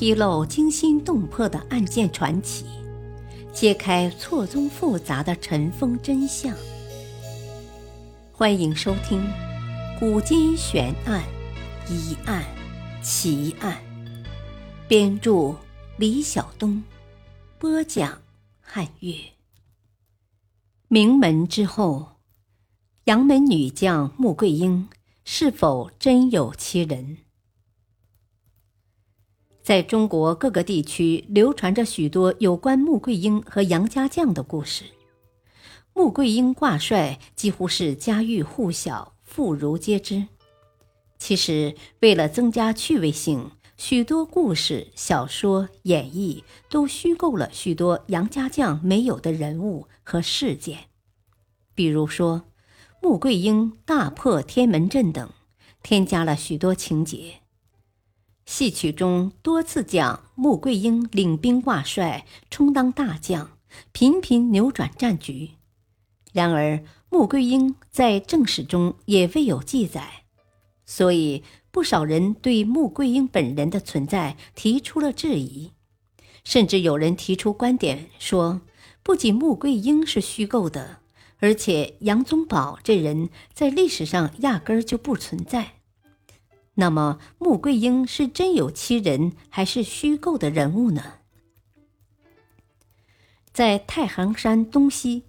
披露惊心动魄的案件传奇，揭开错综复杂的尘封真相。欢迎收听《古今悬案、疑案、奇案》，编著李晓东，播讲汉月。名门之后，杨门女将穆桂英是否真有其人？在中国各个地区流传着许多有关穆桂英和杨家将的故事。穆桂英挂帅几乎是家喻户晓、妇孺皆知。其实，为了增加趣味性，许多故事、小说、演绎都虚构了许多杨家将没有的人物和事件，比如说穆桂英大破天门阵等，添加了许多情节。戏曲中多次讲穆桂英领兵挂帅，充当大将，频频扭转战局。然而，穆桂英在正史中也未有记载，所以不少人对穆桂英本人的存在提出了质疑。甚至有人提出观点说，不仅穆桂英是虚构的，而且杨宗保这人在历史上压根儿就不存在。那么，穆桂英是真有其人，还是虚构的人物呢？在太行山东西、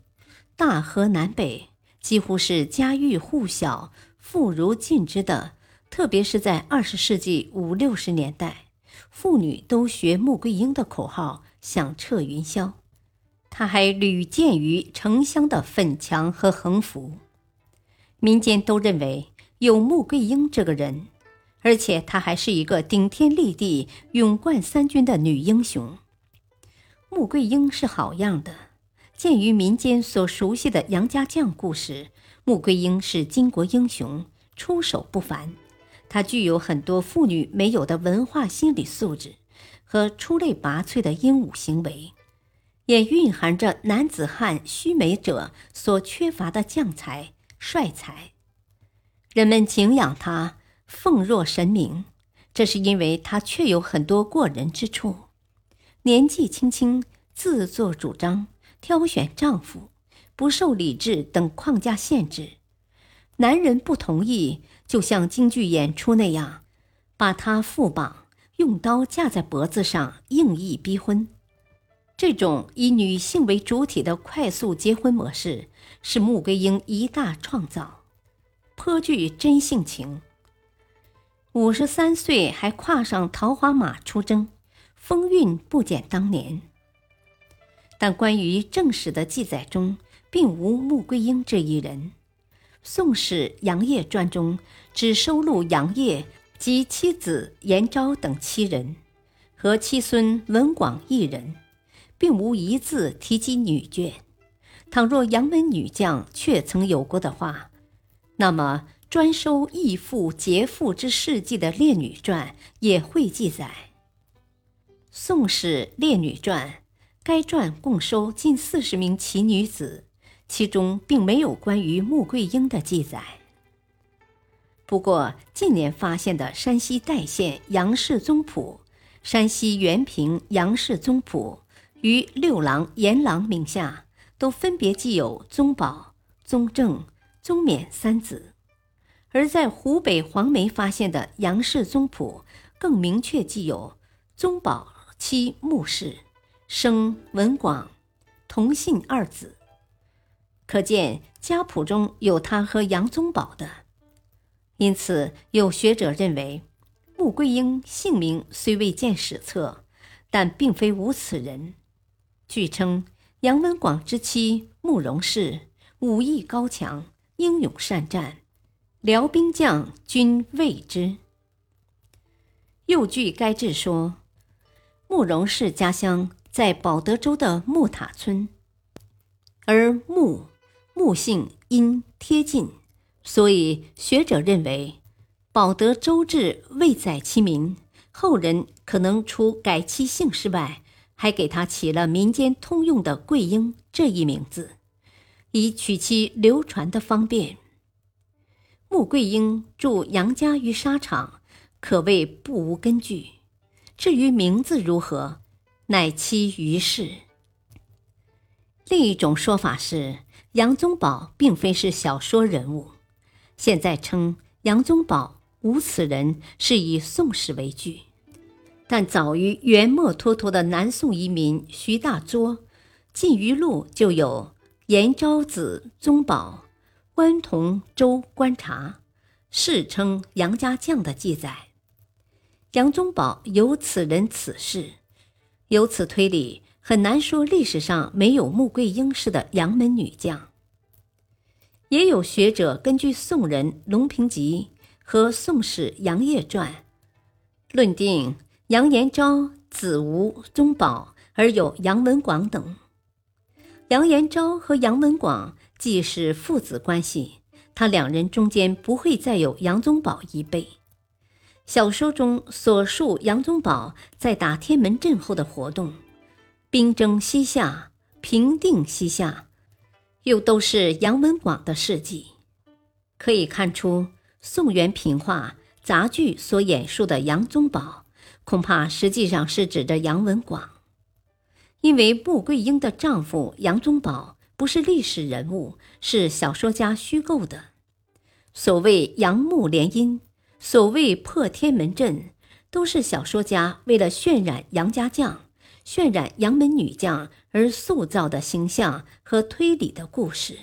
大河南北，几乎是家喻户晓、妇孺尽知的。特别是在二十世纪五六十年代，妇女都学穆桂英的口号，响彻云霄。她还屡建于城乡的粉墙和横幅，民间都认为有穆桂英这个人。而且她还是一个顶天立地、勇冠三军的女英雄。穆桂英是好样的。鉴于民间所熟悉的杨家将故事，穆桂英是巾帼英雄，出手不凡。她具有很多妇女没有的文化心理素质和出类拔萃的英武行为，也蕴含着男子汉须眉者所缺乏的将才、帅才。人们敬仰她。奉若神明，这是因为她确有很多过人之处。年纪轻轻，自作主张，挑选丈夫，不受礼制等框架限制。男人不同意，就像京剧演出那样，把她缚绑，用刀架在脖子上，硬意逼婚。这种以女性为主体的快速结婚模式，是穆桂英一大创造，颇具真性情。五十三岁还跨上桃花马出征，风韵不减当年。但关于正史的记载中，并无穆桂英这一人。《宋史·杨业传》中只收录杨业及妻子颜昭等七人，和妻孙文广一人，并无一字提及女眷。倘若杨门女将确曾有过的话，那么。专收义父劫父之事迹的《列女传》也会记载，《宋史·列女传》该传共收近四十名奇女子，其中并没有关于穆桂英的记载。不过，近年发现的山西代县杨氏宗谱、山西原平杨氏宗谱与六郎阎郎名下，都分别记有宗保、宗正、宗冕三子。而在湖北黄梅发现的杨氏宗谱，更明确记有宗保妻穆氏，生文广，同姓二子，可见家谱中有他和杨宗保的。因此，有学者认为，穆桂英姓名虽未见史册，但并非无此人。据称，杨文广之妻慕容氏武艺高强，英勇善战。辽兵将均畏之。又据该志说，慕容氏家乡在保德州的木塔村，而穆穆姓因贴近，所以学者认为保德州志未载其名，后人可能除改其姓氏外，还给他起了民间通用的桂英这一名字，以取其流传的方便。穆桂英助杨家于沙场，可谓不无根据。至于名字如何，乃其于世。另一种说法是，杨宗保并非是小说人物，现在称杨宗保无此人，是以宋史为据。但早于元末脱脱的南宋遗民徐大作，《晋余录》就有延昭子宗保、关同州观察，世称杨家将的记载。杨宗保有此人此事，由此推理，很难说历史上没有穆桂英式的杨门女将。也有学者根据宋人《隆平集》和《宋史杨业传》，论定。杨延昭子无宗保，而有杨文广等。杨延昭和杨文广既是父子关系，他两人中间不会再有杨宗保一辈。小说中所述杨宗保在打天门阵后的活动，兵征西夏、平定西夏，又都是杨文广的事迹。可以看出，宋元平话杂剧所演述的杨宗保。恐怕实际上是指着杨文广，因为穆桂英的丈夫杨宗保不是历史人物，是小说家虚构的。所谓杨木联姻，所谓破天门阵，都是小说家为了渲染杨家将、渲染杨门女将而塑造的形象和推理的故事。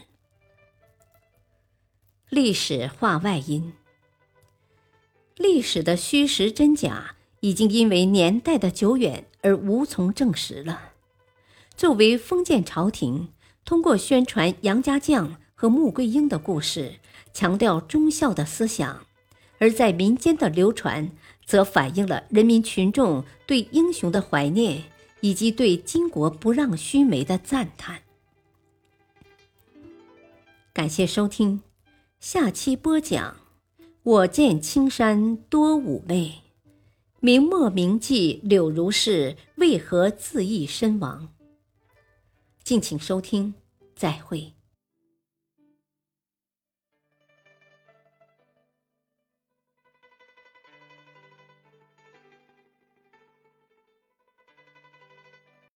历史化外因，历史的虚实真假。已经因为年代的久远而无从证实了。作为封建朝廷，通过宣传杨家将和穆桂英的故事，强调忠孝的思想；而在民间的流传，则反映了人民群众对英雄的怀念，以及对巾帼不让须眉的赞叹。感谢收听，下期播讲：我见青山多妩媚。明末名妓柳如是为何自缢身亡？敬请收听，再会。